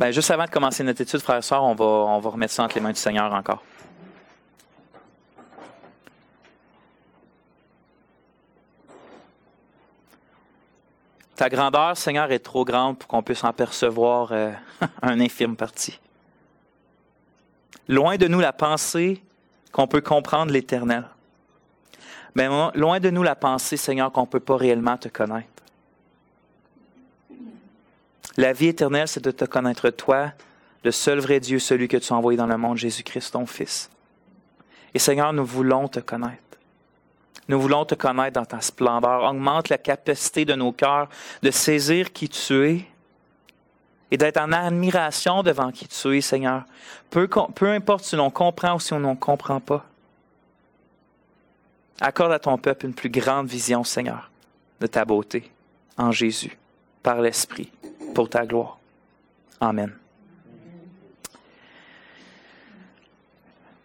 Ben, juste avant de commencer notre étude, frères et sœurs, on va, on va remettre ça entre les mains du Seigneur encore. Ta grandeur, Seigneur, est trop grande pour qu'on puisse en percevoir euh, un infime parti. Loin de nous la pensée qu'on peut comprendre l'Éternel. Mais loin de nous la pensée, Seigneur, qu'on ne peut pas réellement te connaître. La vie éternelle, c'est de te connaître toi, le seul vrai Dieu, celui que tu as envoyé dans le monde, Jésus-Christ, ton Fils. Et Seigneur, nous voulons te connaître. Nous voulons te connaître dans ta splendeur. Augmente la capacité de nos cœurs de saisir qui tu es et d'être en admiration devant qui tu es, Seigneur. Peu, importe si l'on comprend ou si on ne comprend pas. Accorde à ton peuple une plus grande vision, Seigneur, de ta beauté en Jésus, par l'Esprit, pour ta gloire. Amen.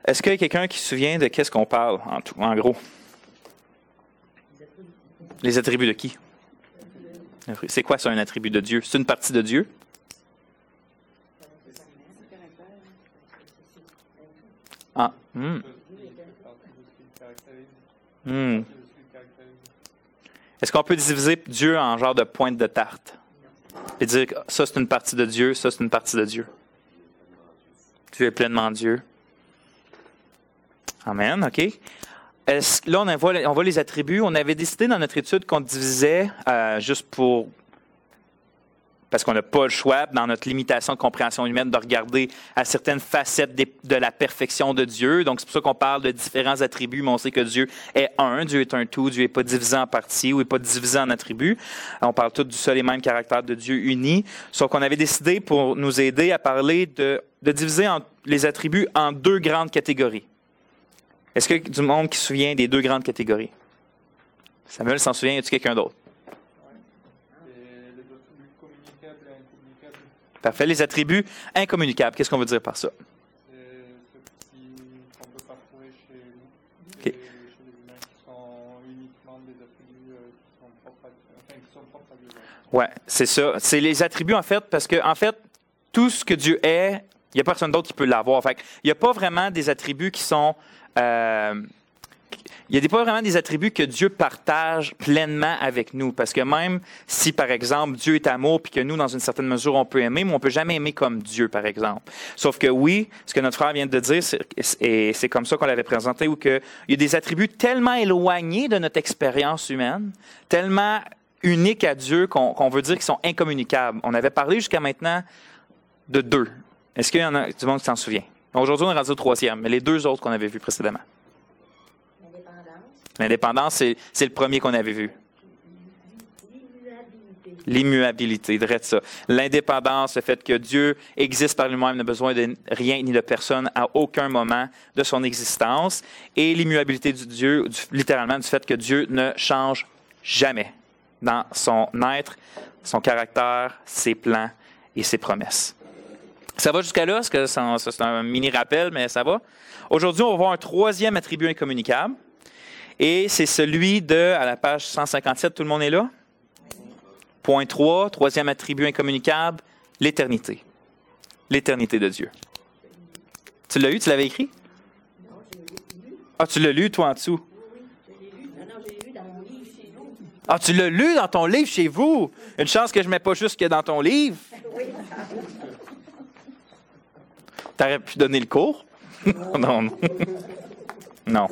Est-ce qu'il y a quelqu'un qui se souvient de qu'est-ce qu'on parle, en, tout, en gros? Les attributs de qui? C'est quoi ça, un attribut de Dieu? C'est une partie de Dieu? Ah. Hmm. Hmm. Est-ce qu'on peut diviser Dieu en genre de pointe de tarte? Et dire que ça c'est une partie de Dieu, ça c'est une partie de Dieu. Dieu est pleinement Dieu. Amen, OK. là, on voit, on voit, les attributs. On avait décidé dans notre étude qu'on divisait, euh, juste pour parce qu'on n'a pas le choix, dans notre limitation de compréhension humaine, de regarder à certaines facettes de la perfection de Dieu. Donc, c'est pour ça qu'on parle de différents attributs, mais on sait que Dieu est un, Dieu est un tout, Dieu n'est pas divisé en parties ou n'est pas divisé en attributs. On parle tous du seul et même caractère de Dieu uni. Sauf qu'on avait décidé, pour nous aider à parler de, de diviser les attributs en deux grandes catégories. Est-ce que du monde qui se souvient des deux grandes catégories? Samuel s'en souvient, y a-t-il quelqu'un d'autre? Parfait. Les attributs incommunicables, qu'est-ce qu'on veut dire par ça? Ouais, c'est ça. C'est les attributs, en fait, parce que, en fait, tout ce que Dieu est, il n'y a personne d'autre qui peut l'avoir. Fait il n'y a pas vraiment des attributs qui sont euh, il n'y a pas vraiment des attributs que Dieu partage pleinement avec nous. Parce que même si, par exemple, Dieu est amour, puis que nous, dans une certaine mesure, on peut aimer, mais on peut jamais aimer comme Dieu, par exemple. Sauf que oui, ce que notre frère vient de dire, et c'est comme ça qu'on l'avait présenté, où il y a des attributs tellement éloignés de notre expérience humaine, tellement uniques à Dieu qu'on veut dire qu'ils sont incommunicables. On avait parlé jusqu'à maintenant de deux. Est-ce qu'il y en a du monde qui s'en souvient? Aujourd'hui, on est rendu au troisième, mais les deux autres qu'on avait vus précédemment. L'indépendance, c'est le premier qu'on avait vu. L'immuabilité, de ça. L'indépendance, le fait que Dieu existe par lui-même, n'a besoin de rien ni de personne à aucun moment de son existence. Et l'immuabilité du Dieu, littéralement, du fait que Dieu ne change jamais dans son être, son caractère, ses plans et ses promesses. Ça va jusqu'à là? que c'est un mini rappel, mais ça va? Aujourd'hui, on va voir un troisième attribut incommunicable. Et c'est celui de, à la page 157, tout le monde est là? Point 3, troisième attribut incommunicable, l'éternité. L'éternité de Dieu. Tu l'as eu, tu l'avais écrit? Ah, tu l'as lu, toi, en dessous? Ah, tu l'as lu dans ton livre chez vous? Une chance que je ne mets pas juste que dans ton livre. T'aurais pu donner le cours? non, non.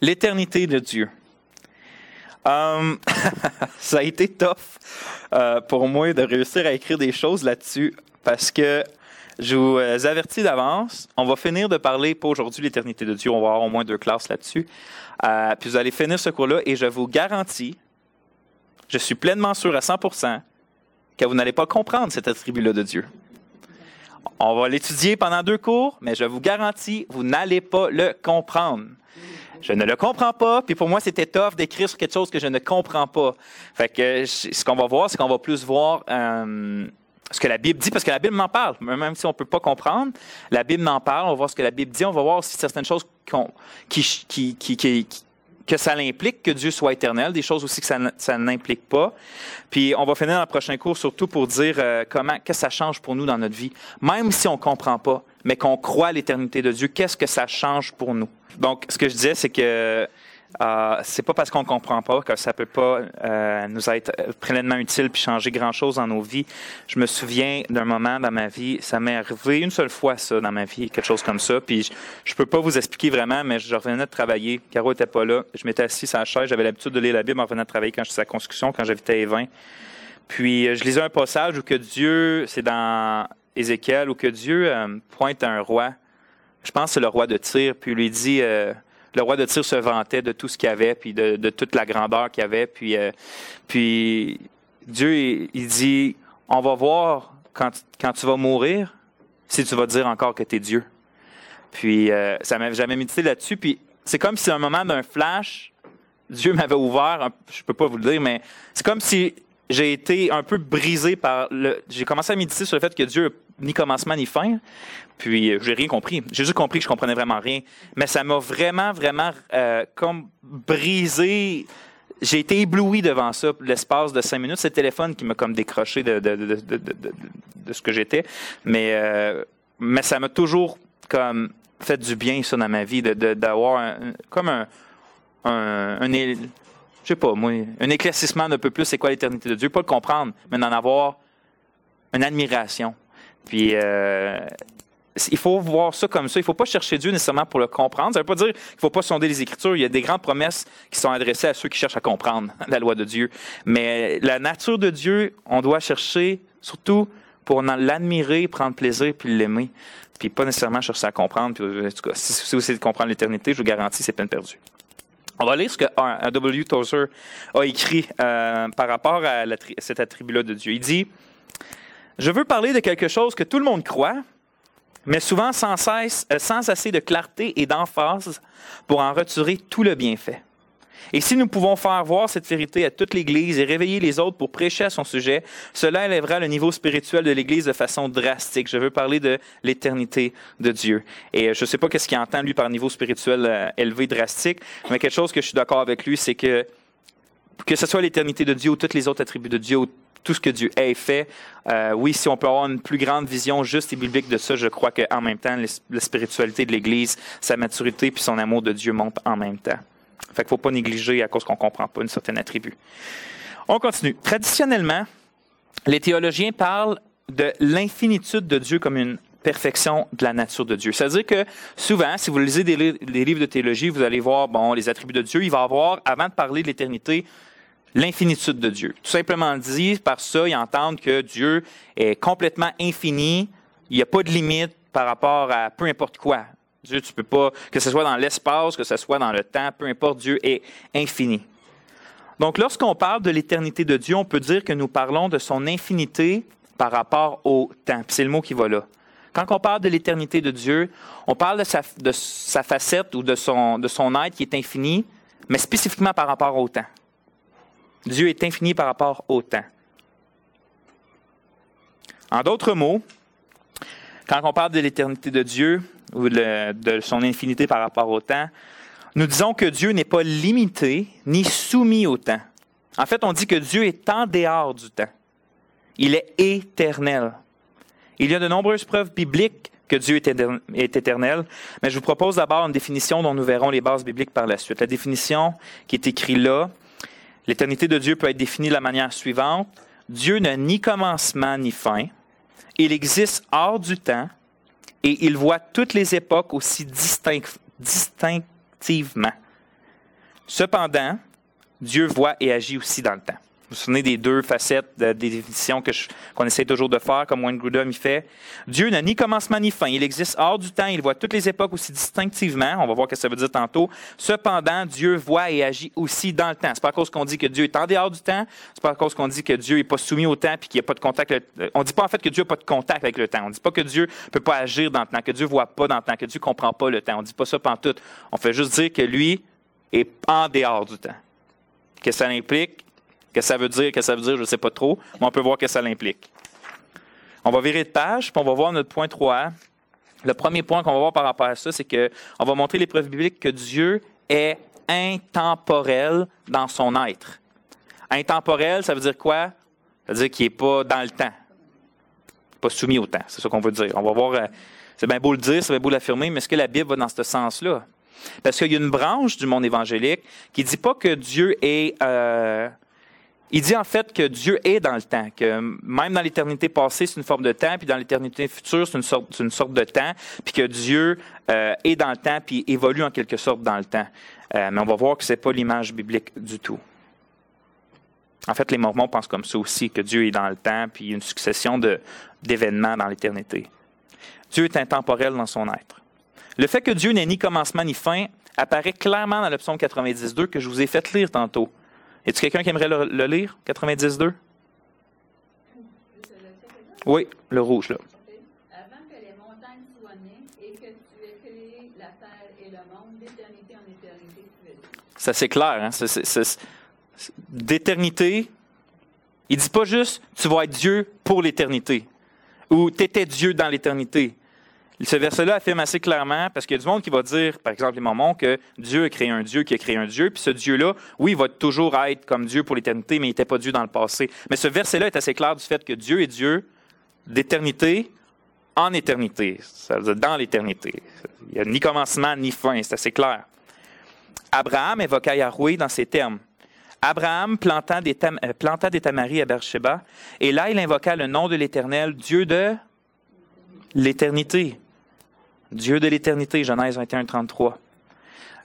L'éternité de Dieu. Um, ça a été tough euh, pour moi de réussir à écrire des choses là-dessus parce que je vous euh, avertis d'avance, on va finir de parler, pas aujourd'hui, l'éternité de Dieu, on va avoir au moins deux classes là-dessus. Euh, puis vous allez finir ce cours-là et je vous garantis, je suis pleinement sûr à 100% que vous n'allez pas comprendre cet attribut-là de Dieu. On va l'étudier pendant deux cours, mais je vous garantis, vous n'allez pas le comprendre. Je ne le comprends pas, puis pour moi, c'était tough d'écrire sur quelque chose que je ne comprends pas. Fait que ce qu'on va voir, c'est qu'on va plus voir euh, ce que la Bible dit, parce que la Bible m'en parle. Même si on ne peut pas comprendre, la Bible m'en parle. On va voir ce que la Bible dit. On va voir aussi certaines choses qui, que ça l'implique que Dieu soit éternel, des choses aussi que ça, n'implique pas. Puis on va finir dans le prochain cours surtout pour dire euh, comment, que ça change pour nous dans notre vie. Même si on comprend pas, mais qu'on croit à l'éternité de Dieu, qu'est-ce que ça change pour nous? Donc, ce que je disais, c'est que euh, c'est pas parce qu'on comprend pas que ça peut pas euh, nous être pleinement utile puis changer grand chose dans nos vies. Je me souviens d'un moment dans ma vie, ça m'est arrivé une seule fois ça dans ma vie, quelque chose comme ça. Puis je, je peux pas vous expliquer vraiment, mais je revenais de travailler. Caro était pas là. Je m'étais assis sur la chaise. J'avais l'habitude de lire la Bible en revenant de travailler quand j'étais à la construction, quand j'habitais à 20. Puis euh, je lisais un passage où que Dieu, c'est dans Ézéchiel, où que Dieu euh, pointe un roi. Je pense que c'est le roi de Tyr, puis lui dit euh, le roi de Tyr se vantait de tout ce qu'il avait, puis de, toute la grandeur qu'il avait. Puis, euh, Dieu, il, il, dit, on va voir quand, quand tu vas mourir, si tu vas dire encore que tu es Dieu. Puis euh, ça m'avait jamais médité là-dessus. Puis c'est comme si à un moment d'un flash, Dieu m'avait ouvert, je peux pas vous le dire, mais c'est comme si j'ai été un peu brisé par le. J'ai commencé à méditer sur le fait que Dieu ni commencement ni fin. Puis euh, j'ai rien compris. J'ai juste compris que je comprenais vraiment rien. Mais ça m'a vraiment, vraiment euh, comme brisé. J'ai été ébloui devant ça l'espace de cinq minutes. C'est le téléphone qui m'a comme décroché de, de, de, de ce que j'étais. Mais, euh, mais ça m'a toujours comme fait du bien ça dans ma vie d'avoir comme un, un, un je sais pas moi, un éclaircissement d'un peu plus c'est quoi l'éternité de Dieu, pas le comprendre, mais d'en avoir une admiration. Puis euh, il faut voir ça comme ça. Il ne faut pas chercher Dieu nécessairement pour le comprendre. Ça ne veut pas dire qu'il ne faut pas sonder les Écritures. Il y a des grandes promesses qui sont adressées à ceux qui cherchent à comprendre la loi de Dieu. Mais la nature de Dieu, on doit chercher surtout pour l'admirer, prendre plaisir, puis l'aimer. Puis pas nécessairement chercher à comprendre. En tout cas, si vous essayez de comprendre l'éternité, je vous garantis, c'est peine perdue. On va lire ce que W. Tozer a écrit euh, par rapport à cet attribut-là de Dieu. Il dit Je veux parler de quelque chose que tout le monde croit, mais souvent sans cesse, euh, sans assez de clarté et d'emphase pour en retirer tout le bienfait. Et si nous pouvons faire voir cette vérité à toute l'Église et réveiller les autres pour prêcher à son sujet, cela élèvera le niveau spirituel de l'Église de façon drastique. Je veux parler de l'éternité de Dieu. Et euh, je ne sais pas qu'est-ce qu'il entend, lui, par niveau spirituel euh, élevé, drastique, mais quelque chose que je suis d'accord avec lui, c'est que que ce soit l'éternité de Dieu ou tous les autres attributs de Dieu, tout ce que Dieu a fait. Euh, oui, si on peut avoir une plus grande vision juste et biblique de ça, je crois qu'en même temps, la spiritualité de l'Église, sa maturité puis son amour de Dieu montent en même temps. Fait qu'il faut pas négliger à cause qu'on comprend pas une certaine attribut. On continue. Traditionnellement, les théologiens parlent de l'infinitude de Dieu comme une perfection de la nature de Dieu. C'est-à-dire que souvent, si vous lisez des, des, livres de théologie, vous allez voir bon les attributs de Dieu. Il va avoir, avant de parler de l'éternité, l'infinitude de Dieu. Tout simplement dit, par ça, ils entendent que Dieu est complètement infini, il n'y a pas de limite par rapport à peu importe quoi. Dieu, tu peux pas, que ce soit dans l'espace, que ce soit dans le temps, peu importe, Dieu est infini. Donc, lorsqu'on parle de l'éternité de Dieu, on peut dire que nous parlons de son infinité par rapport au temps. C'est le mot qui va là. Quand on parle de l'éternité de Dieu, on parle de sa, facette ou de son, de son être qui est infini, mais spécifiquement par rapport au temps. Dieu est infini par rapport au temps. En d'autres mots, quand on parle de l'éternité de Dieu ou de son infinité par rapport au temps, nous disons que Dieu n'est pas limité ni soumis au temps. En fait, on dit que Dieu est en dehors du temps. Il est éternel. Il y a de nombreuses preuves bibliques que Dieu est éternel, mais je vous propose d'abord une définition dont nous verrons les bases bibliques par la suite. La définition qui est écrite là, L'éternité de Dieu peut être définie de la manière suivante. Dieu n'a ni commencement ni fin. Il existe hors du temps et il voit toutes les époques aussi distinctivement. Cependant, Dieu voit et agit aussi dans le temps. Vous vous souvenez des deux facettes des définitions qu'on essaie toujours de faire, comme Wayne Grudem y fait? Dieu n'a ni commencement ni fin. Il existe hors du temps. Il voit toutes les époques aussi distinctivement. On va voir ce que ça veut dire tantôt. Cependant, Dieu voit et agit aussi dans le temps. C'est pas à cause qu'on dit que Dieu est en dehors du temps. C'est pas à cause qu'on dit que Dieu n'est pas soumis au temps puis qu'il n'y a pas de contact. On dit pas en fait que Dieu n'a pas de contact avec le temps. On dit pas que Dieu peut pas agir dans le temps, que Dieu voit pas dans le temps, que Dieu comprend pas le temps. On dit pas ça tout. On fait juste dire que lui est en dehors du temps. Que ça implique que ça veut dire, que ça veut dire, je ne sais pas trop, mais on peut voir que ça l'implique. On va virer de page, puis on va voir notre point 3. Le premier point qu'on va voir par rapport à ça, c'est qu'on va montrer les preuves bibliques que Dieu est intemporel dans son être. Intemporel, ça veut dire quoi? Ça veut dire qu'il n'est pas dans le temps. Pas soumis au temps, c'est ce qu'on veut dire. On va voir, euh, c'est bien beau le dire, c'est bien beau l'affirmer, mais est-ce que la Bible va dans ce sens-là? Parce qu'il y a une branche du monde évangélique qui ne dit pas que Dieu est... Euh, il dit en fait que Dieu est dans le temps, que même dans l'éternité passée, c'est une forme de temps, puis dans l'éternité future, c'est une sorte, de temps, puis que Dieu euh, est dans le temps, puis évolue en quelque sorte dans le temps. mais on va voir que ce n'est pas l'image biblique du tout. En fait, les Mormons pensent comme ça aussi, que Dieu est dans le temps, puis une succession d'événements dans l'éternité. Dieu est intemporel dans son être. Le fait que Dieu n'ait ni commencement ni fin apparaît clairement dans le psaume 92 que je vous ai fait lire tantôt. A-t-il quelqu'un qui aimerait le, lire, 92? Oui, le rouge, là. Avant que les montagnes soient nées et que tu aies créé la terre et le monde, d'éternité en éternité, tu Ça, c'est clair. Hein? d'éternité, il dit pas juste tu vas être Dieu pour l'éternité ou tu étais Dieu dans l'éternité. Ce verset-là affirme assez clairement, parce qu'il y a du monde qui va dire, par exemple les Mormons, que Dieu a créé un Dieu qui a créé un Dieu, puis ce Dieu-là, oui, il va toujours être comme Dieu pour l'éternité, mais il n'était pas Dieu dans le passé. Mais ce verset-là est assez clair du fait que Dieu est Dieu d'éternité en éternité, ça veut dire dans l'éternité. Il n'y a ni commencement ni fin, c'est assez clair. Abraham évoqua Yahweh dans ces termes. Abraham planta des, euh, planta des tamaris à Beersheba, et là il invoqua le nom de l'Éternel, Dieu de l'éternité. Dieu de l'éternité, Genèse 21, 33.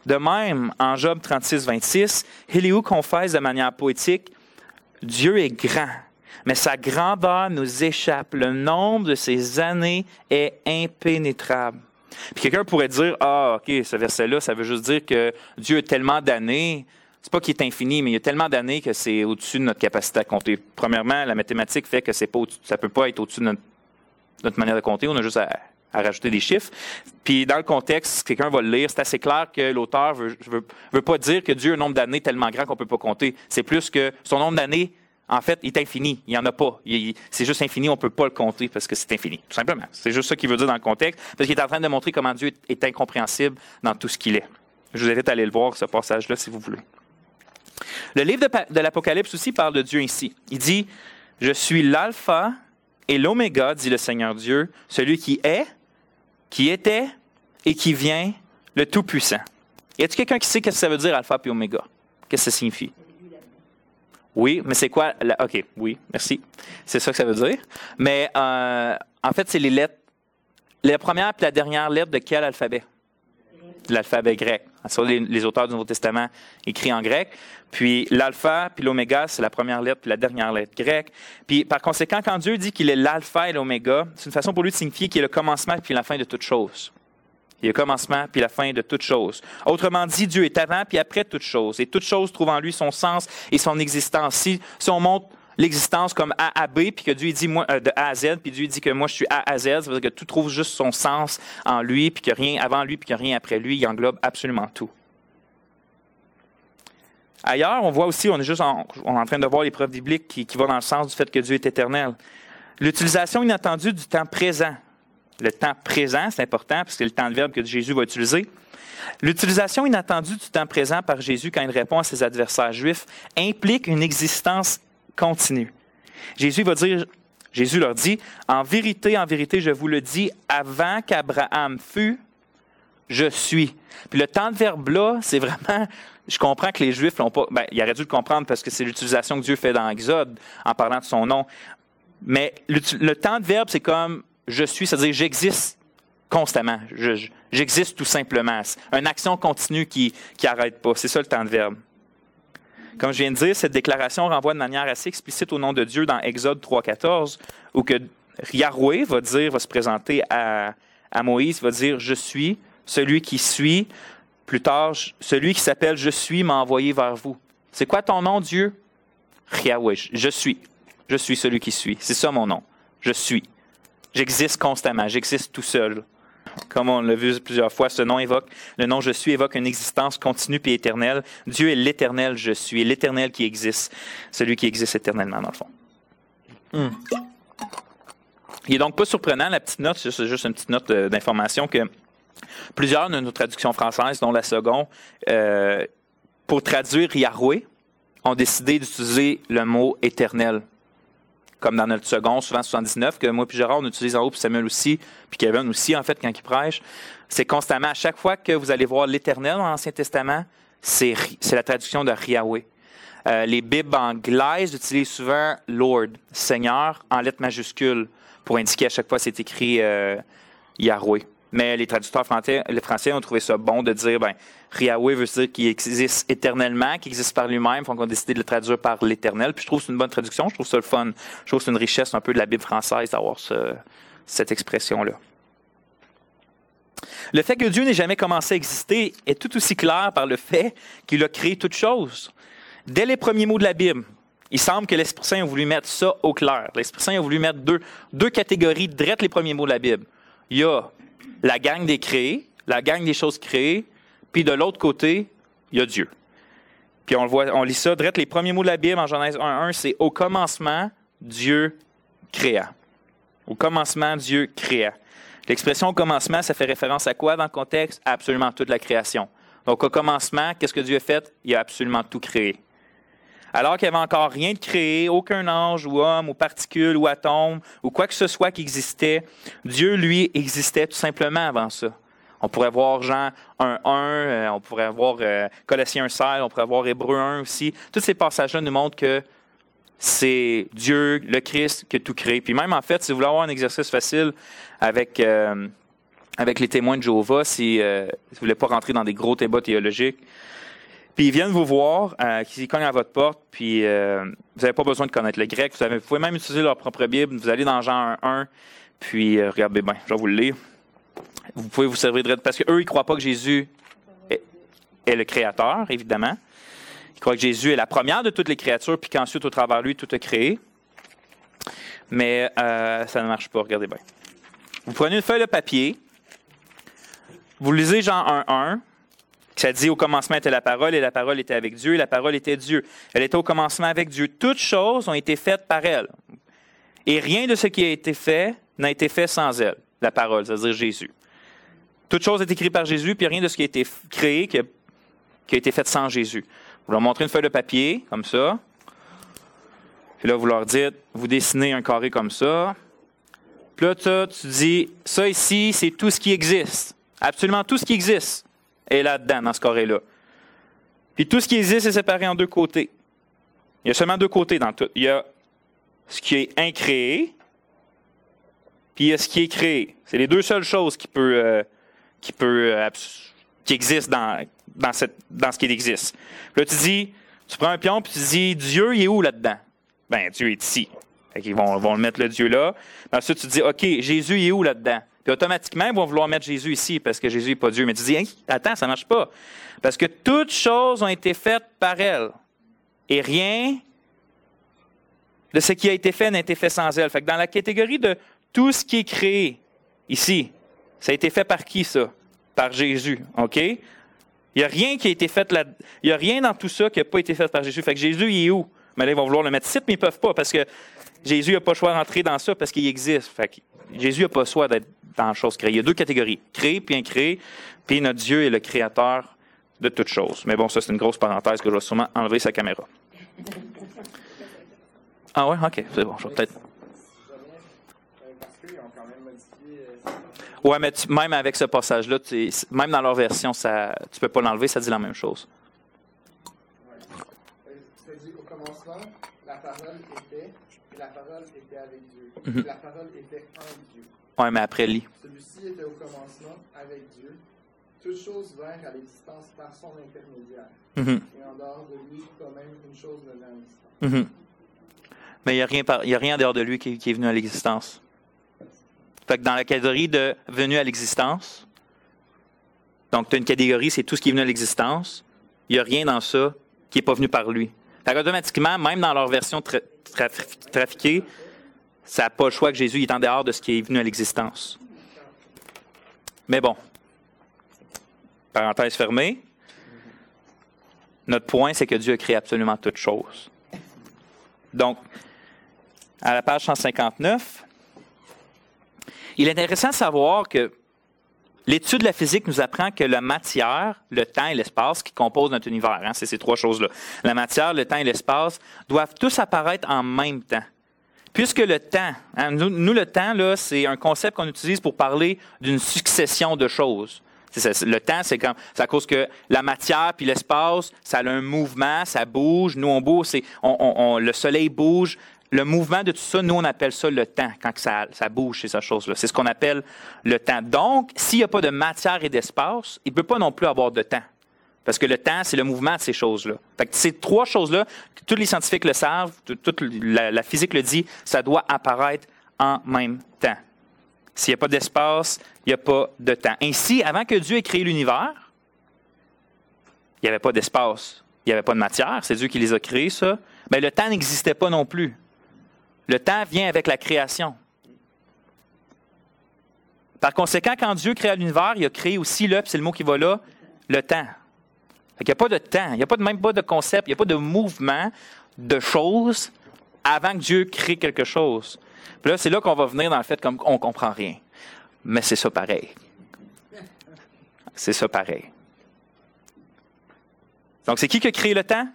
De même, en Job 36, 26, Elihu confesse de manière poétique? Dieu est grand, mais sa grandeur nous échappe. Le nombre de ses années est impénétrable. Puis quelqu'un pourrait dire Ah, OK, ce verset-là, ça veut juste dire que Dieu a tellement d'années c'est pas qu'il est infini, mais il y a tellement d'années que c'est au-dessus de notre capacité à compter. Premièrement, la mathématique fait que c'est pas ça peut pas être au-dessus de notre, manière de compter. On a juste à, rajouter des chiffres. Puis dans le contexte, si quelqu'un va le lire, c'est assez clair que l'auteur veut, veut, pas dire que Dieu a un nombre d'années tellement grand qu'on peut pas compter. C'est plus que son nombre d'années, en fait, est infini. Il n'y en a pas. C'est juste infini, on peut pas le compter parce que c'est infini, tout simplement. C'est juste ça qu'il veut dire dans le contexte, parce qu'il est en train de montrer comment Dieu est incompréhensible dans tout ce qu'il est. Je vous invite à aller le voir, ce passage-là, si vous voulez. Le livre de, l'Apocalypse aussi parle de Dieu ainsi. Il dit, je suis l'alpha et l'oméga, dit le Seigneur Dieu, celui qui est, qui était et qui vient, le Tout-Puissant. Y a-t-il quelqu'un qui sait ce que ça veut dire alpha et oméga? Qu'est-ce que ça signifie? Oui, mais c'est quoi? OK, oui, merci. C'est ça que ça veut dire. Mais euh, en fait, c'est les lettres. La première et la dernière lettre de quel alphabet? L'alphabet grec. Les, les, auteurs du Nouveau Testament écrits en grec. Puis l'alpha puis l'oméga, c'est la première lettre puis la dernière lettre grecque. Puis par conséquent, quand Dieu dit qu'il est l'alpha et l'oméga, c'est une façon pour lui de signifier qu'il est le commencement puis la fin de toute chose. Il est le commencement puis la fin de toute chose. Autrement dit, Dieu est avant puis après toute chose. Et toute chose trouve en lui son sens et son existence. Si, si on montre l'existence comme A à B, puis que Dieu dit euh, de A à Z, puis Dieu dit que moi je suis A à Z, ça veut dire que tout trouve juste son sens en lui, puis que rien avant lui, puis que rien après lui, il englobe absolument tout. Ailleurs, on voit aussi, on est juste en, en train de voir les preuves bibliques qui, qui vont dans le sens du fait que Dieu est éternel. L'utilisation inattendue du temps présent. Le temps présent, c'est important, parce que c'est le temps de verbe que Jésus va utiliser. L'utilisation inattendue du temps présent par Jésus quand il répond à ses adversaires juifs implique une existence continue. Jésus va dire, Jésus leur dit, en vérité, en vérité, je vous le dis, avant qu'Abraham fût, je suis. Puis le temps de verbe là, c'est vraiment je comprends que les Juifs l'ont pas. Ben, il aurait dû le comprendre parce que c'est l'utilisation que Dieu fait dans Exode en parlant de son nom. Mais le, temps de verbe, c'est comme je suis, c'est-à-dire j'existe constamment. J'existe tout simplement. Une action continue qui n'arrête pas. C'est ça le temps de verbe. Comme je viens de dire, cette déclaration renvoie de manière assez explicite au nom de Dieu dans Exode 3.14, où que Yahweh va dire, va se présenter à, à Moïse, va dire Je suis celui qui suis plus tard, celui qui s'appelle Je suis m'a envoyé vers vous. C'est quoi ton nom, Dieu? Yahweh, je suis. Je suis celui qui suis. C'est ça mon nom. Je suis. J'existe constamment. J'existe tout seul. Comme on l'a vu plusieurs fois, ce nom évoque, le nom je suis évoque une existence continue et éternelle. Dieu est l'éternel je suis, l'éternel qui existe, celui qui existe éternellement dans le fond. Hmm. Il n'est donc pas surprenant, la petite note, c'est juste une petite note euh, d'information que Plusieurs de nos traductions françaises, dont la seconde, euh, pour traduire Yahweh, ont décidé d'utiliser le mot éternel. Comme dans notre second, souvent 79, que moi puis Gérard, on utilise en haut, puis Samuel aussi, puis Kevin aussi, en fait, quand il prêche. C'est constamment, à chaque fois que vous allez voir l'éternel dans l'Ancien Testament, c'est la traduction de Yahweh. Euh, les Bibles anglaises utilisent souvent Lord, Seigneur, en lettres majuscules, pour indiquer à chaque fois c'est écrit euh, Yahweh. Mais les traducteurs français, les Français ont trouvé ça bon de dire, ben, Yahweh veut dire qu'il existe éternellement, qu'il existe par lui-même, donc on a décidé de le traduire par l'éternel. Puis je trouve que c'est une bonne traduction, je trouve ça le fun. Je trouve que c'est une richesse un peu de la Bible française d'avoir cette expression-là. Le fait que Dieu n'ait jamais commencé à exister est tout aussi clair par le fait qu'il a créé toutes choses. Dès les premiers mots de la Bible, il semble que l'Esprit Saint a voulu mettre ça au clair. L'Esprit Saint a voulu mettre deux, deux catégories direct les premiers mots de la Bible. Il y a la gang des créés, la gang des choses créées, puis de l'autre côté, il y a Dieu. Puis on voit, on lit ça, direct les premiers mots de la Bible en Genèse 1.1, c'est au commencement, Dieu créa. Au commencement, Dieu créa. L'expression au commencement, ça fait référence à quoi dans le contexte? absolument toute la création. Donc au commencement, qu'est-ce que Dieu a fait? Il a absolument tout créé. Alors qu'il n'y avait encore rien de créé, aucun ange ou homme ou particule ou atome ou quoi que ce soit qui existait, Dieu, lui, existait tout simplement avant ça. On pourrait voir Jean 1.1, euh, on pourrait voir euh, Colossiens 1.16, on pourrait voir Hébreu 1 aussi. Tous ces passages-là nous montrent que c'est Dieu, le Christ, qui a tout créé. Puis même en fait, si vous voulez avoir un exercice facile avec, euh, avec les témoins de Jéhovah, si, vous ne voulez pas rentrer dans des gros débats théologiques, puis ils viennent vous voir, euh, qui cognent à votre porte, puis euh, vous n'avez pas besoin de connaître le grec. Vous, pouvez même utiliser leur propre Bible. Vous allez dans Jean 1, puis euh, regardez bien, je vais vous le lire. Vous pouvez vous servir de... Parce qu'eux, ils ne croient pas que Jésus est, le Créateur, évidemment. Ils croient que Jésus est la première de toutes les créatures, puis qu'ensuite, au travers de lui, tout est créé. Mais ça ne marche pas, regardez bien. Vous prenez une feuille de papier, vous lisez Jean 1.1, ça dit au commencement était la parole et la parole était avec Dieu et la parole était Dieu. Elle était au commencement avec Dieu. Toutes choses ont été faites par elle. Et rien de ce qui a été fait n'a été fait sans elle, la parole, c'est-à-dire Jésus. Toutes choses est écrites par Jésus, puis rien de ce qui a été créé qui a, été fait sans Jésus. Vous leur montrez une feuille de papier, comme ça. Puis là, vous leur dites, vous dessinez un carré comme ça. Puis là, tu dis, ça ici, c'est tout ce qui existe. Absolument tout ce qui existe est là-dedans, dans ce carré-là. Puis tout ce qui existe est séparé en deux côtés. Il y a seulement deux côtés dans tout. Il y a ce qui est incréé, puis il y a ce qui est créé. C'est les deux seules choses qui peut, euh, euh, qui existent dans, ce qui existe. Puis là, tu dis, tu prends un pion, puis tu dis, Dieu, il est où là-dedans? Ben, Dieu est ici. Ils vont, vont le mettre le Dieu là. Ensuite, tu dis, OK, Jésus, il est où là-dedans? Puis automatiquement, ils vont vouloir mettre Jésus ici parce que Jésus n'est pas Dieu. Mais tu dis, attends, ça ne marche pas. Parce que toutes choses ont été faites par elle. Et rien de ce qui a été fait n'a été fait sans elle. Fait que dans la catégorie de tout ce qui est créé ici, ça a été fait par qui ça? Par Jésus. OK? Il n'y a rien qui a été fait là. Il n'y a rien dans tout ça qui n'a pas été fait par Jésus. Fait que Jésus, il est où? Mais là, ils vont vouloir le mettre ici, mais ils ne peuvent pas parce que Jésus n'a pas le choix d'entrer dans ça parce qu'il existe. Fait que Jésus n'a pas le choix d'être dans la chose créée. Il y a deux catégories, créé puis incréé, puis notre Dieu est le créateur de toutes choses. Mais bon, ça, c'est une grosse parenthèse que je vais sûrement enlever sa caméra. Ah ouais, ok, c'est bon, je vais peut-être. Ouais, mais même avec ce passage-là, même dans leur version, ça, tu peux pas l'enlever, ça dit la même chose. Ça dit au commencement, la parole était, et la parole était avec Dieu. Mhm. La parole était en Dieu. Mais après, lit. Celui-ci était au commencement avec Dieu. Toutes choses vinrent à l'existence par son intermédiaire. Et en dehors de lui, quand même, une chose venait à l'existence. Mhm. Mais il n'y a, rien a rien en dehors de lui qui, est venu à l'existence. Fait que dans la catégorie de venu à l'existence, donc tu as une catégorie, c'est tout ce qui est venu à l'existence. Il n'y a rien dans ça qui n'est pas venu par lui. Fait automatiquement, même dans leur version trafiquée, ça n'a pas le choix que Jésus est en dehors de ce qui est venu à l'existence. Mais bon, parenthèse fermée, notre point, c'est que Dieu a créé absolument toutes choses. Donc, à la page 159, il est intéressant de savoir que l'étude de la physique nous apprend que la matière, le temps et l'espace qui composent notre univers, hein, c'est ces trois choses-là, la matière, le temps et l'espace, doivent tous apparaître en même temps. Puisque le temps, hein, nous, le temps, là, c'est un concept qu'on utilise pour parler d'une succession de choses. le temps, c'est comme, à cause que la matière puis l'espace, ça a un mouvement, ça bouge. Nous, on bouge, c'est, le soleil bouge. Le mouvement de tout ça, nous, on appelle ça le temps, quand ça, ça bouge, c'est cette chose-là. C'est ce qu'on appelle le temps. Donc, s'il n'y a pas de matière et d'espace, il ne peut pas non plus avoir de temps. Parce que le temps, c'est le mouvement de ces choses-là. Fait que ces trois choses-là, tous les scientifiques le savent, toute la, physique le dit, ça doit apparaître en même temps. S'il n'y a pas d'espace, il n'y a pas de temps. Ainsi, avant que Dieu ait créé l'univers, il n'y avait pas d'espace, il n'y avait pas de matière, c'est Dieu qui les a créés, ça. Mais le temps n'existait pas non plus. Le temps vient avec la création. Par conséquent, quand Dieu créa l'univers, il a créé aussi, là, c'est le mot qui va là, le temps. Il n'y a pas de temps, il n'y a pas de, même pas de concept, il n'y a pas de mouvement de choses avant que Dieu crée quelque chose. Puis là, c'est là qu'on va venir dans le fait comme on ne comprend rien. Mais c'est ça pareil. C'est ça pareil. Donc, c'est qui qui a créé le temps?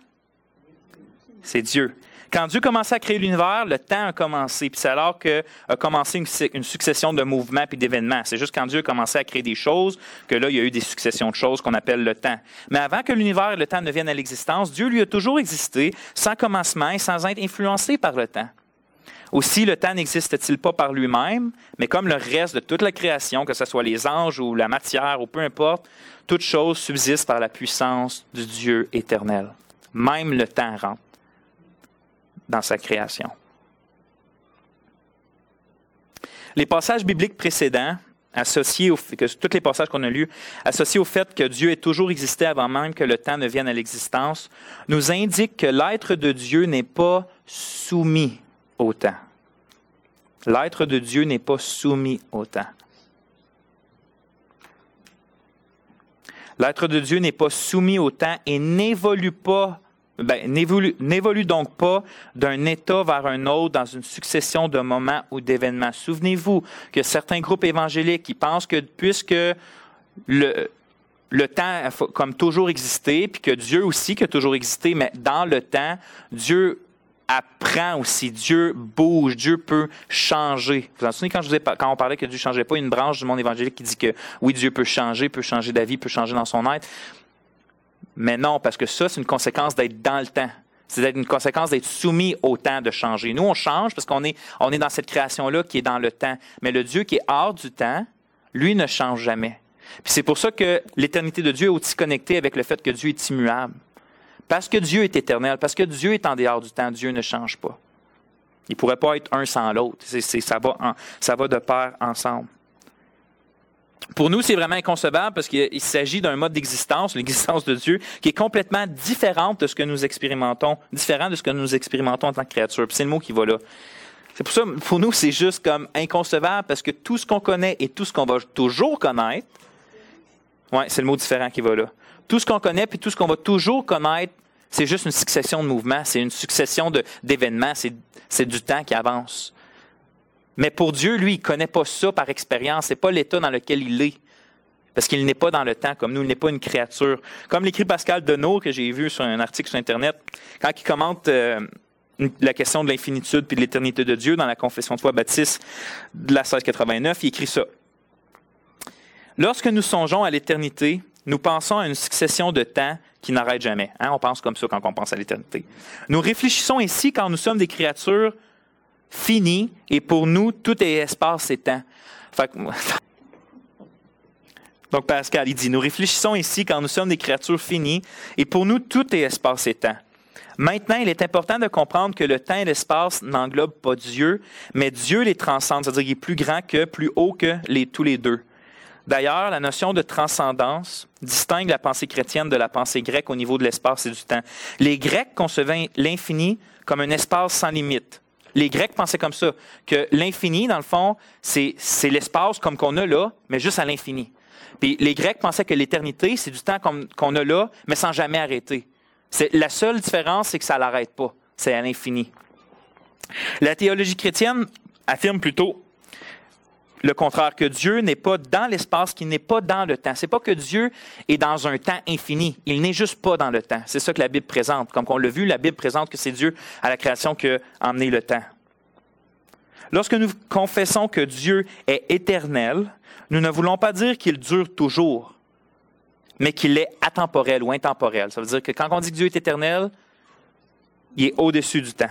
C'est Dieu. Quand Dieu commençait à créer l'univers, le temps a commencé. Puis c'est alors qu'a commencé une, succession de mouvements et d'événements. C'est juste quand Dieu a commencé à créer des choses que là, il y a eu des successions de choses qu'on appelle le temps. Mais avant que l'univers et le temps ne viennent à l'existence, Dieu lui a toujours existé sans commencement et sans être influencé par le temps. Aussi, le temps n'existe-t-il pas par lui-même, mais comme le reste de toute la création, que ce soit les anges ou la matière ou peu importe, toute chose subsiste par la puissance du Dieu éternel. Même le temps rentre dans sa création. Les passages bibliques précédents, associés au, que tous les passages qu'on a lus, associés au fait que Dieu ait toujours existé avant même que le temps ne vienne à l'existence, nous indiquent que l'être de Dieu n'est pas soumis au temps. L'être de Dieu n'est pas soumis au temps. L'être de Dieu n'est pas soumis au temps et n'évolue pas ben, n'évolue donc pas d'un état vers un autre dans une succession de moments ou d'événements. Souvenez-vous que certains groupes évangéliques qui pensent que puisque le, le temps a comme toujours existé, puis que Dieu aussi qui a toujours existé, mais dans le temps, Dieu apprend aussi, Dieu bouge, Dieu peut changer. Vous vous en souvenez quand, je vous quand on parlait que Dieu ne changeait pas, une branche du monde évangélique qui dit que oui, Dieu peut changer, peut changer d'avis, peut changer dans son être? Mais non, parce que ça, c'est une conséquence d'être dans le temps. C'est une conséquence d'être soumis au temps de changer. Nous, on change parce qu'on est, dans cette création-là qui est dans le temps. Mais le Dieu qui est hors du temps, lui ne change jamais. Puis c'est pour ça que l'éternité de Dieu est aussi connectée avec le fait que Dieu est immuable. Parce que Dieu est éternel, parce que Dieu est en dehors du temps, Dieu ne change pas. Il ne pourrait pas être un sans l'autre. ça, va ça va de pair ensemble. Pour nous, c'est vraiment inconcevable parce qu'il s'agit d'un mode d'existence, l'existence de Dieu, qui est complètement différente de ce que nous expérimentons, différent de ce que nous expérimentons en tant que créature. C'est le mot qui va là. C'est pour ça, pour nous, c'est juste comme inconcevable parce que tout ce qu'on connaît et tout ce qu'on va toujours connaître, ouais, c'est le mot différent qui va là. Tout ce qu'on connaît et tout ce qu'on va toujours connaître, c'est juste une succession de mouvements, c'est une succession d'événements, c'est du temps qui avance. Mais pour Dieu, lui, il ne connaît pas ça par expérience. Ce pas l'état dans lequel il est. Parce qu'il n'est pas dans le temps comme nous, il n'est pas une créature. Comme l'écrit Pascal Deneau, que j'ai vu sur un article sur Internet, quand il commente euh, la question de l'infinitude puis de l'éternité de Dieu dans la confession de foi baptiste de la 1689, il écrit ça. Lorsque nous songeons à l'éternité, nous pensons à une succession de temps qui n'arrête jamais. Hein, on pense comme ça quand on pense à l'éternité. Nous réfléchissons ici quand nous sommes des créatures fini et pour nous, tout est espace et temps. Donc Pascal, il dit, nous réfléchissons ici quand nous sommes des créatures finies et pour nous, tout est espace et temps. Maintenant, il est important de comprendre que le temps et l'espace n'englobent pas Dieu, mais Dieu les transcende, c'est-à-dire qu'il est plus grand que, plus haut que les, tous les deux. D'ailleurs, la notion de transcendance distingue la pensée chrétienne de la pensée grecque au niveau de l'espace et du temps. Les Grecs concevaient l'infini comme un espace sans limite, les Grecs pensaient comme ça, que l'infini, dans le fond, c'est l'espace comme qu'on a là, mais juste à l'infini. Puis les Grecs pensaient que l'éternité, c'est du temps qu'on a là, mais sans jamais arrêter. La seule différence, c'est que ça l'arrête pas. C'est à l'infini. La théologie chrétienne affirme plutôt le contraire, que Dieu n'est pas dans l'espace, qu'il n'est pas dans le temps. C'est pas que Dieu est dans un temps infini. Il n'est juste pas dans le temps. C'est ça que la Bible présente. Comme on l'a vu, la Bible présente que c'est Dieu à la création qui a emmené le temps. Lorsque nous confessons que Dieu est éternel, nous ne voulons pas dire qu'il dure toujours, mais qu'il est atemporel ou intemporel. Ça veut dire que quand on dit que Dieu est éternel, il est au-dessus du temps.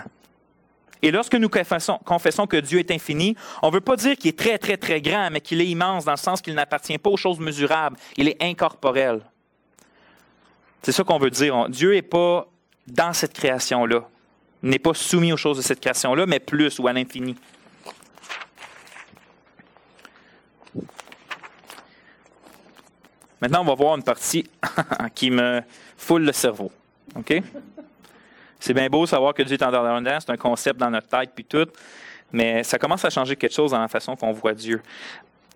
Et lorsque nous confessons, que Dieu est infini, on ne veut pas dire qu'il est très, très, très grand, mais qu'il est immense dans le sens qu'il n'appartient pas aux choses mesurables. Il est incorporel. C'est ça qu'on veut dire. Dieu n'est pas dans cette création-là. Il n'est pas soumis aux choses de cette création-là, mais plus ou à l'infini. Maintenant, on va voir une partie qui me foule le cerveau. OK? C'est bien beau savoir que Dieu est en dehors c'est un concept dans notre tête, puis tout, mais ça commence à changer quelque chose dans la façon qu'on voit Dieu.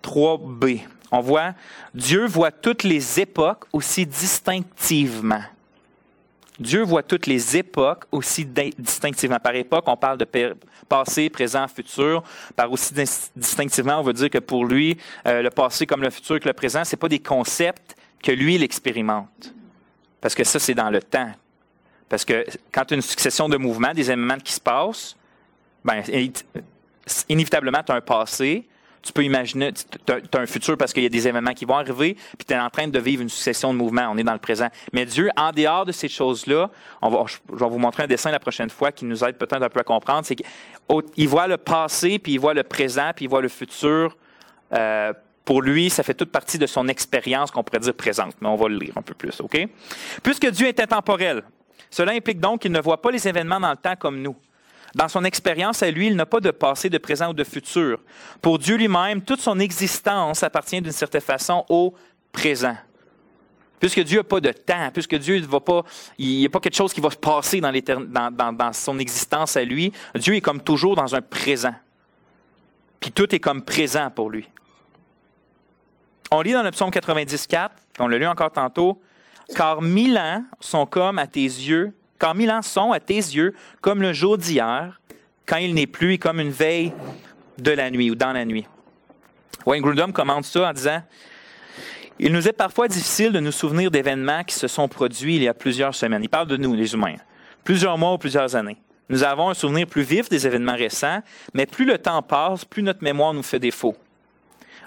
3b. On voit Dieu voit toutes les époques aussi distinctivement. Dieu voit toutes les époques aussi distinctivement. Par époque, on parle de passé, présent, futur. Par aussi distinctivement, on veut dire que pour lui, euh, le passé comme le futur que le présent, ce pas des concepts que lui, il expérimente. Parce que ça, c'est dans le temps. Parce que quand tu as une succession de mouvements, des événements qui se passent, ben, inévitablement, tu as un passé, tu peux imaginer, tu as, un futur parce qu'il y a des événements qui vont arriver, puis tu es en train de vivre une succession de mouvements. On est dans le présent. Mais Dieu, en dehors de ces choses-là, je vais vous montrer un dessin la prochaine fois qui nous aide peut-être un peu à comprendre. C'est qu'il voit le passé, puis il voit le présent, puis il voit le futur. Euh, pour lui, ça fait toute partie de son expérience qu'on pourrait dire présente. Mais on va le lire un peu plus, OK? Puisque Dieu est intemporel, cela implique donc qu'il ne voit pas les événements dans le temps comme nous. Dans son expérience à lui, il n'a pas de passé, de présent ou de futur. Pour Dieu lui-même, toute son existence appartient d'une certaine façon au présent. Puisque Dieu n'a pas de temps, puisque Dieu ne va pas, il n'y a pas quelque chose qui va se passer dans, son existence à lui, Dieu est comme toujours dans un présent. Puis tout est comme présent pour lui. On lit dans le psaume 94, on l'a lu encore tantôt, car mille ans sont comme à tes yeux quand mille ans sont à tes yeux comme le jour d'hier, quand il n'est plus, et comme une veille de la nuit ou dans la nuit. Wayne Grudem commente ça en disant Il nous est parfois difficile de nous souvenir d'événements qui se sont produits il y a plusieurs semaines. Il parle de nous, les humains, plusieurs mois ou plusieurs années. Nous avons un souvenir plus vif des événements récents, mais plus le temps passe, plus notre mémoire nous fait défaut.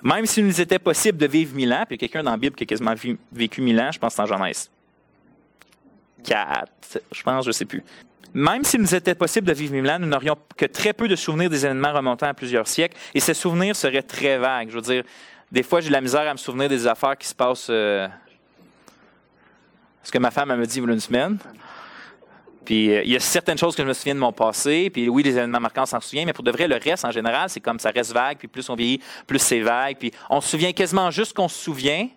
Même s'il nous était possible de vivre mille ans, puis quelqu'un dans la Bible qui a quasiment vécu mille ans, je pense que c'est en Genèse. 4, je pense, je ne sais plus. Même s'il nous était possible de vivre Milan, nous n'aurions que très peu de souvenirs des événements remontant à plusieurs siècles, et ces souvenirs seraient très vagues. Je veux dire, des fois, j'ai de la misère à me souvenir des affaires qui se passent. Euh... Ce que ma femme me dit il y a une semaine. Puis euh, il y a certaines choses que je me souviens de mon passé, puis oui, les événements marquants, on s'en souvient, mais pour de vrai, le reste, en général, c'est comme ça reste vague, puis plus on vieillit, plus c'est vague, puis on se souvient quasiment juste qu'on se souvient,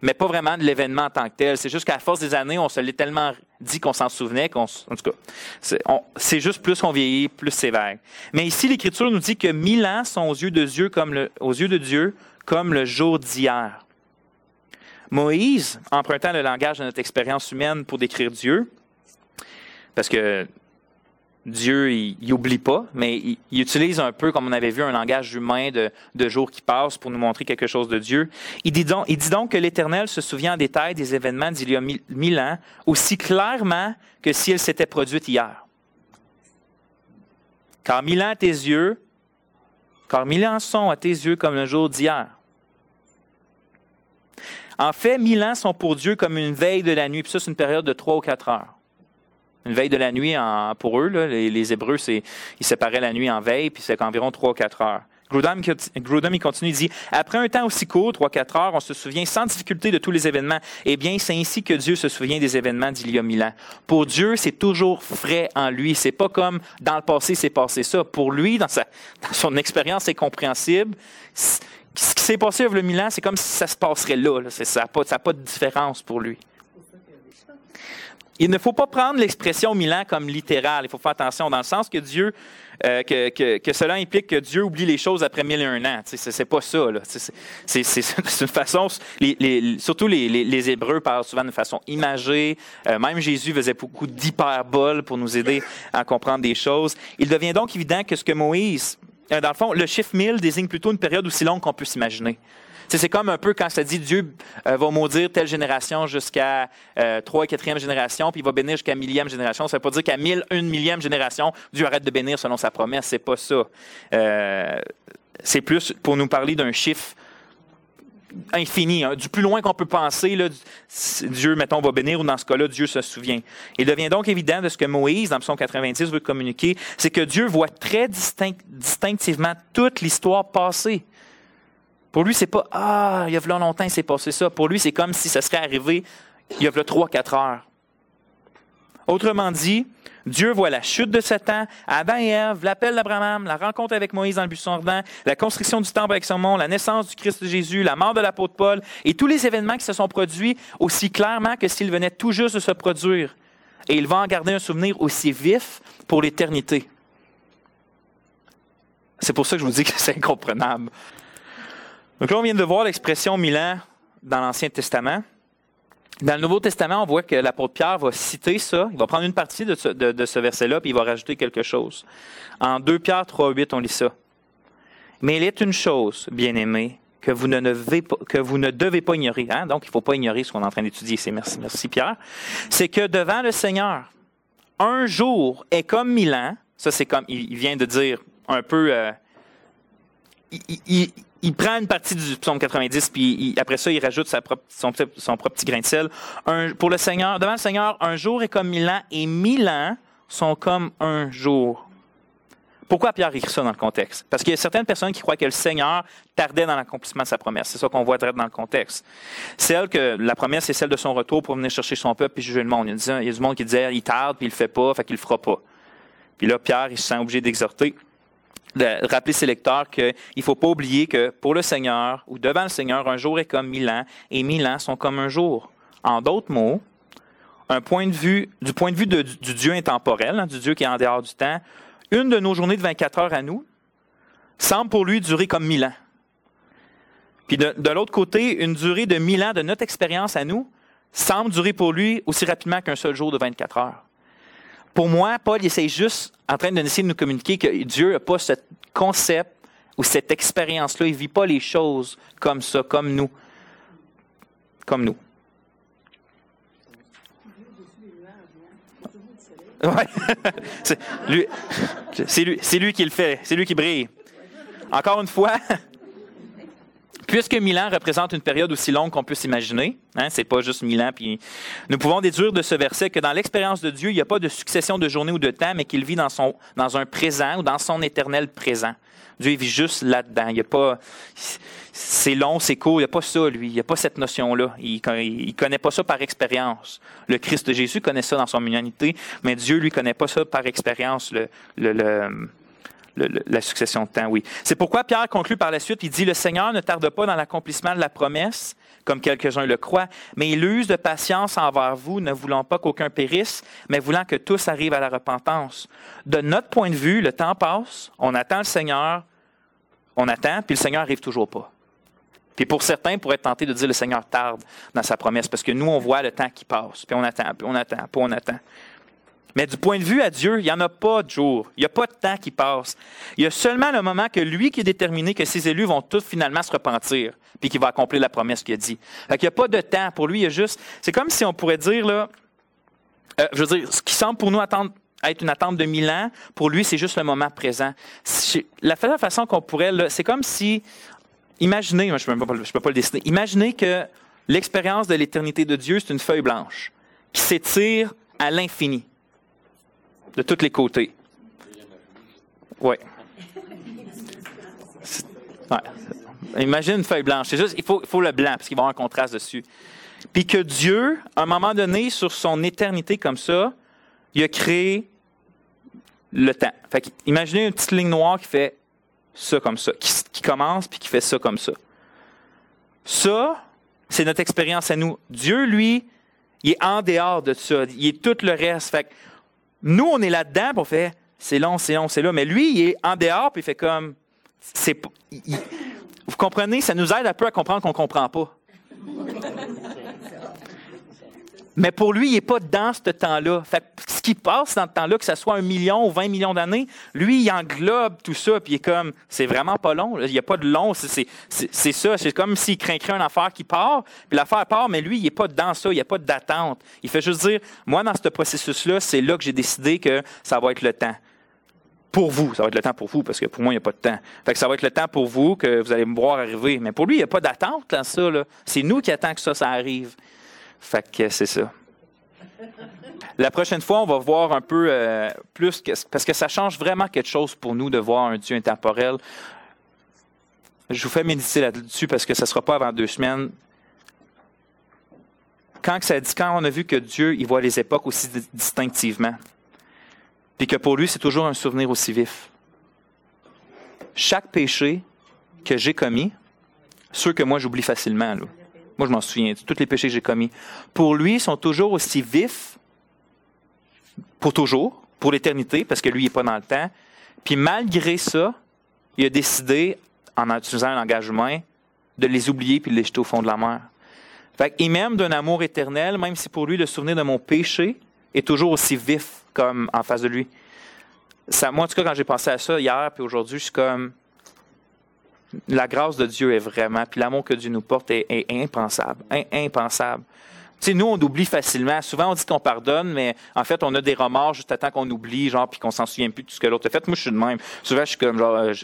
mais pas vraiment de l'événement en tant que tel. C'est juste qu'à force des années, on se l'est tellement dit qu'on s'en souvenait qu'en tout cas, c'est juste plus qu'on vieillit, plus c'est vague. Mais ici, l'Écriture nous dit que mille ans sont aux yeux de Dieu comme le jour d'hier. Moïse, empruntant le langage de notre expérience humaine pour décrire Dieu, parce que Dieu, il n'oublie pas, mais il, utilise un peu, comme on avait vu, un langage humain de, de jours qui passent pour nous montrer quelque chose de Dieu. Il dit donc, que l'Éternel se souvient en détail des événements d'il y a mille, ans, aussi clairement que si elles s'étaient produites hier. Car mille ans à tes yeux, car mille ans sont à tes yeux comme le jour d'hier. En fait, mille ans sont pour Dieu comme une veille de la nuit, puis ça, c'est une période de trois ou quatre heures une veille de la nuit en, pour eux. les, Hébreux, c'est, ils séparaient la nuit en veille, puis c'est environ 3 ou 4 heures. Grudem, il continue, il dit Après un temps aussi court, 3-4 heures, on se souvient sans difficulté de tous les événements. Eh bien, c'est ainsi que Dieu se souvient des événements d'il y a mille ans. Pour Dieu, c'est toujours frais en lui. C'est pas comme dans le passé, c'est passé ça. Pour lui, dans, sa, dans son expérience incompréhensible, ce qui s'est passé il y a mille ans, c'est comme si ça se passerait là. Ça n'a pas, pas de différence pour lui. Il ne faut pas prendre l'expression mille ans comme littérale. Il faut faire attention dans le sens que Dieu, euh, que, que, cela implique que Dieu oublie les choses après mille et un ans. C'est, c'est pas ça. C'est, une façon. Les, surtout les, les, Hébreux parlent souvent de façon imagée. Euh, même Jésus faisait beaucoup d'hyperbole pour nous aider à comprendre des choses. Il devient donc évident que ce que Moïse euh, dans le fond, le chiffre 1000 désigne plutôt une période aussi longue qu'on peut s'imaginer. C'est comme un peu quand ça dit Dieu euh, va maudire telle génération jusqu'à euh, 3 et 4e génération, puis il va bénir jusqu'à millième génération. Ça ne veut pas dire qu'à mille, une millième génération, Dieu arrête de bénir selon sa promesse. C'est pas ça. Euh, c'est plus pour nous parler d'un chiffre infini, hein, du plus loin qu'on peut penser, là, Dieu, mettons, va bénir, ou dans ce cas-là, Dieu se souvient. Il devient donc évident de ce que Moïse, dans Psaume 90, veut communiquer, c'est que Dieu voit très distinct, distinctivement toute l'histoire passée. Pour lui, c'est pas Ah, il y a longtemps, il s'est passé ça. Pour lui, c'est comme si ça serait arrivé il y a 3-4 heures. Autrement dit, Dieu voit la chute de Satan, Adam et Ève, l'appel d'Abraham, la rencontre avec Moïse dans le buisson ardent, la construction du temple avec Salomon, la naissance du Christ Jésus, la mort de l'apôtre Paul et tous les événements qui se sont produits aussi clairement que s'ils venaient tout juste de se produire. Et il va en garder un souvenir aussi vif pour l'éternité. C'est pour ça que je vous dis que c'est incomprenable. Donc là, on vient de voir l'expression Milan dans l'Ancien Testament. Dans le Nouveau Testament, on voit que l'apôtre Pierre va citer ça. Il va prendre une partie de ce, verset-là, puis il va rajouter quelque chose. En 2 Pierre 3, 8, on lit ça. Mais il est une chose, bien-aimé, que vous ne devez pas, que vous ne devez pas ignorer. Hein? Donc, il ne faut pas ignorer ce qu'on est en train d'étudier. C'est merci, merci Pierre. C'est que devant le Seigneur, un jour est comme mille ans. Ça, c'est comme, il vient de dire un peu, euh, prend une partie du psaume 90, puis après ça, il rajoute son, propre petit grain de sel. pour le Seigneur, devant le Seigneur, un jour est comme mille ans, et mille ans sont comme un jour. Pourquoi Pierre écrit ça dans le contexte? Parce qu'il y a certaines personnes qui croient que le Seigneur tardait dans l'accomplissement de sa promesse. C'est ça qu'on voit dans le contexte. Celle que la promesse, c'est celle de son retour pour venir chercher son peuple et juger le monde. Il y a, du monde qui disait, il tarde, puis il le fait pas, fait qu'il le fera pas. Puis là, Pierre, il se sent obligé d'exhorter de rappeler ses lecteurs qu'il ne faut pas oublier que pour le Seigneur ou devant le Seigneur, un jour est comme mille ans et mille ans sont comme un jour. En d'autres mots, un point de vue, du point de vue du Dieu intemporel, hein, du Dieu qui est en dehors du temps, une de nos journées de 24 heures à nous semble pour lui durer comme mille ans. Puis de, de l'autre côté, une durée de mille ans de notre expérience à nous semble durer pour lui aussi rapidement qu'un seul jour de 24 heures. Pour moi, Paul essaie juste en train d'essayer de nous communiquer que Dieu n'a pas ce concept ou cette expérience-là. Il ne vit pas les choses comme ça, comme nous. Comme nous. Ouais. c'est c'est lui qui le fait. C'est lui qui brille. Encore une fois, Puisque Milan représente une période aussi longue qu'on peut s'imaginer, hein, c'est pas juste Milan, puis nous pouvons déduire de ce verset que dans l'expérience de Dieu, il n'y a pas de succession de journées ou de temps, mais qu'il vit dans, son, dans un présent ou dans son éternel présent. Dieu vit juste là-dedans. Il y a pas, c'est long, c'est court. Il n'y a pas ça, lui. Il n'y a pas cette notion-là. Il ne connaît pas ça par expérience. Le Christ de Jésus connaît ça dans son humanité, mais Dieu, lui, connaît pas ça par expérience. le la succession de temps, oui. C'est pourquoi Pierre conclut par la suite, il dit, le Seigneur ne tarde pas dans l'accomplissement de la promesse, comme quelques-uns le croient, mais il use de patience envers vous, ne voulant pas qu'aucun périsse, mais voulant que tous arrivent à la repentance. De notre point de vue, le temps passe, on attend le Seigneur, on attend, puis le Seigneur arrive toujours pas. Puis pour certains, pour être tenté de dire le Seigneur tarde dans sa promesse, parce que nous, on voit le temps qui passe, puis on attend, puis on attend, puis on attend. Mais du point de vue à Dieu, il n'y en a pas de jour. Il n'y a pas de temps qui passe. Il y a seulement le moment que lui qui est déterminé que ses élus vont tous finalement se repentir, puis qu'il va accomplir la promesse qu'il a dit. Fait qu'il n'y a pas de temps. Pour lui, il y a juste. C'est comme si on pourrait dire, là, euh, je veux dire, ce qui semble pour nous attendre, être une attente de mille ans, pour lui, c'est juste le moment présent. La façon qu'on pourrait, c'est comme si, imaginez, je ne peux, peux, pas le dessiner, imaginez que l'expérience de l'éternité de Dieu, c'est une feuille blanche qui s'étire à l'infini de tous les côtés. Oui. Ouais. Imagine une feuille blanche. C'est juste, il faut, il faut le blanc, parce qu'il va y avoir un contraste dessus. Puis que Dieu, à un moment donné, sur son éternité comme ça, il a créé le temps. Fait imaginez une petite ligne noire qui fait ça comme ça, qui, commence puis qui fait ça comme ça. Ça, c'est notre expérience à nous. Dieu, lui, il est en dehors de ça. Il est tout le reste. Fait nous, on est là-dedans, pour faire c'est long, c'est long, c'est là. Mais lui, il est en dehors, puis il fait comme. C'est, vous comprenez? Ça nous aide un peu à comprendre qu'on ne comprend pas. Mais pour lui, il n'est pas dans ce temps-là. Ce qui passe dans ce temps-là, que ce soit un million ou 20 millions d'années, lui, il englobe tout ça, puis il est comme, c'est vraiment pas long. Il n'y a pas de long. C'est ça. C'est comme s'il craindrait une affaire qui part, puis l'affaire part, mais lui, il n'est pas dans ça. Il n'y a pas d'attente. Il fait juste dire, moi, dans ce processus-là, c'est là que j'ai décidé que ça va être le temps pour vous. Ça va être le temps pour vous, parce que pour moi, il n'y a pas de temps. Fait que ça va être le temps pour vous que vous allez me voir arriver. Mais pour lui, il n'y a pas d'attente dans ça. C'est nous qui attendons que ça, ça arrive. Fait que c'est ça. La prochaine fois, on va voir un peu euh, plus, parce que ça change vraiment quelque chose pour nous de voir un Dieu intemporel. Je vous fais méditer là-dessus parce que ça ne sera pas avant deux semaines. Quand, ça dit, quand on a vu que Dieu, il voit les époques aussi distinctivement, puis que pour lui, c'est toujours un souvenir aussi vif. Chaque péché que j'ai commis, ceux que moi j'oublie facilement, là, moi, je m'en souviens. Tous les péchés que j'ai commis. Pour lui, sont toujours aussi vifs, pour toujours, pour l'éternité, parce que lui, il n'est pas dans le temps. Puis malgré ça, il a décidé, en utilisant un langage humain, de les oublier puis de les jeter au fond de la mer. Fait qu'il m'aime d'un amour éternel, même si pour lui, le souvenir de mon péché est toujours aussi vif comme en face de lui. Ça, moi, en tout cas, quand j'ai pensé à ça hier puis aujourd'hui, je suis comme, la grâce de Dieu est vraiment, puis l'amour que Dieu nous porte est, impensable, impensable. Tu sais, nous, on oublie facilement. Souvent, on dit qu'on pardonne, mais en fait, on a des remords juste à temps qu'on oublie, genre, puis qu'on s'en souvient plus de tout ce que l'autre a fait. Moi, je suis de même. Souvent, je suis comme, genre, euh,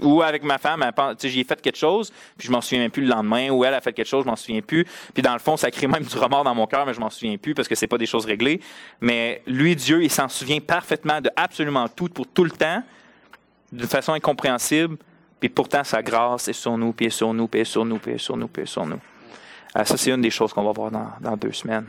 ou avec ma femme, tu sais, j'ai fait quelque chose, puis je m'en souviens même plus le lendemain, ou elle a fait quelque chose, je m'en souviens plus. Puis dans le fond, ça crée même du remords dans mon cœur, mais je m'en souviens plus parce que c'est pas des choses réglées. Mais lui, Dieu, il s'en souvient parfaitement de absolument tout pour tout le temps, d'une façon incompréhensible. Puis pourtant, sa grâce est sur nous, puis est sur nous, puis est sur nous, puis est sur nous, puis sur nous. Euh, ça, c'est une des choses qu'on va voir dans, dans deux semaines.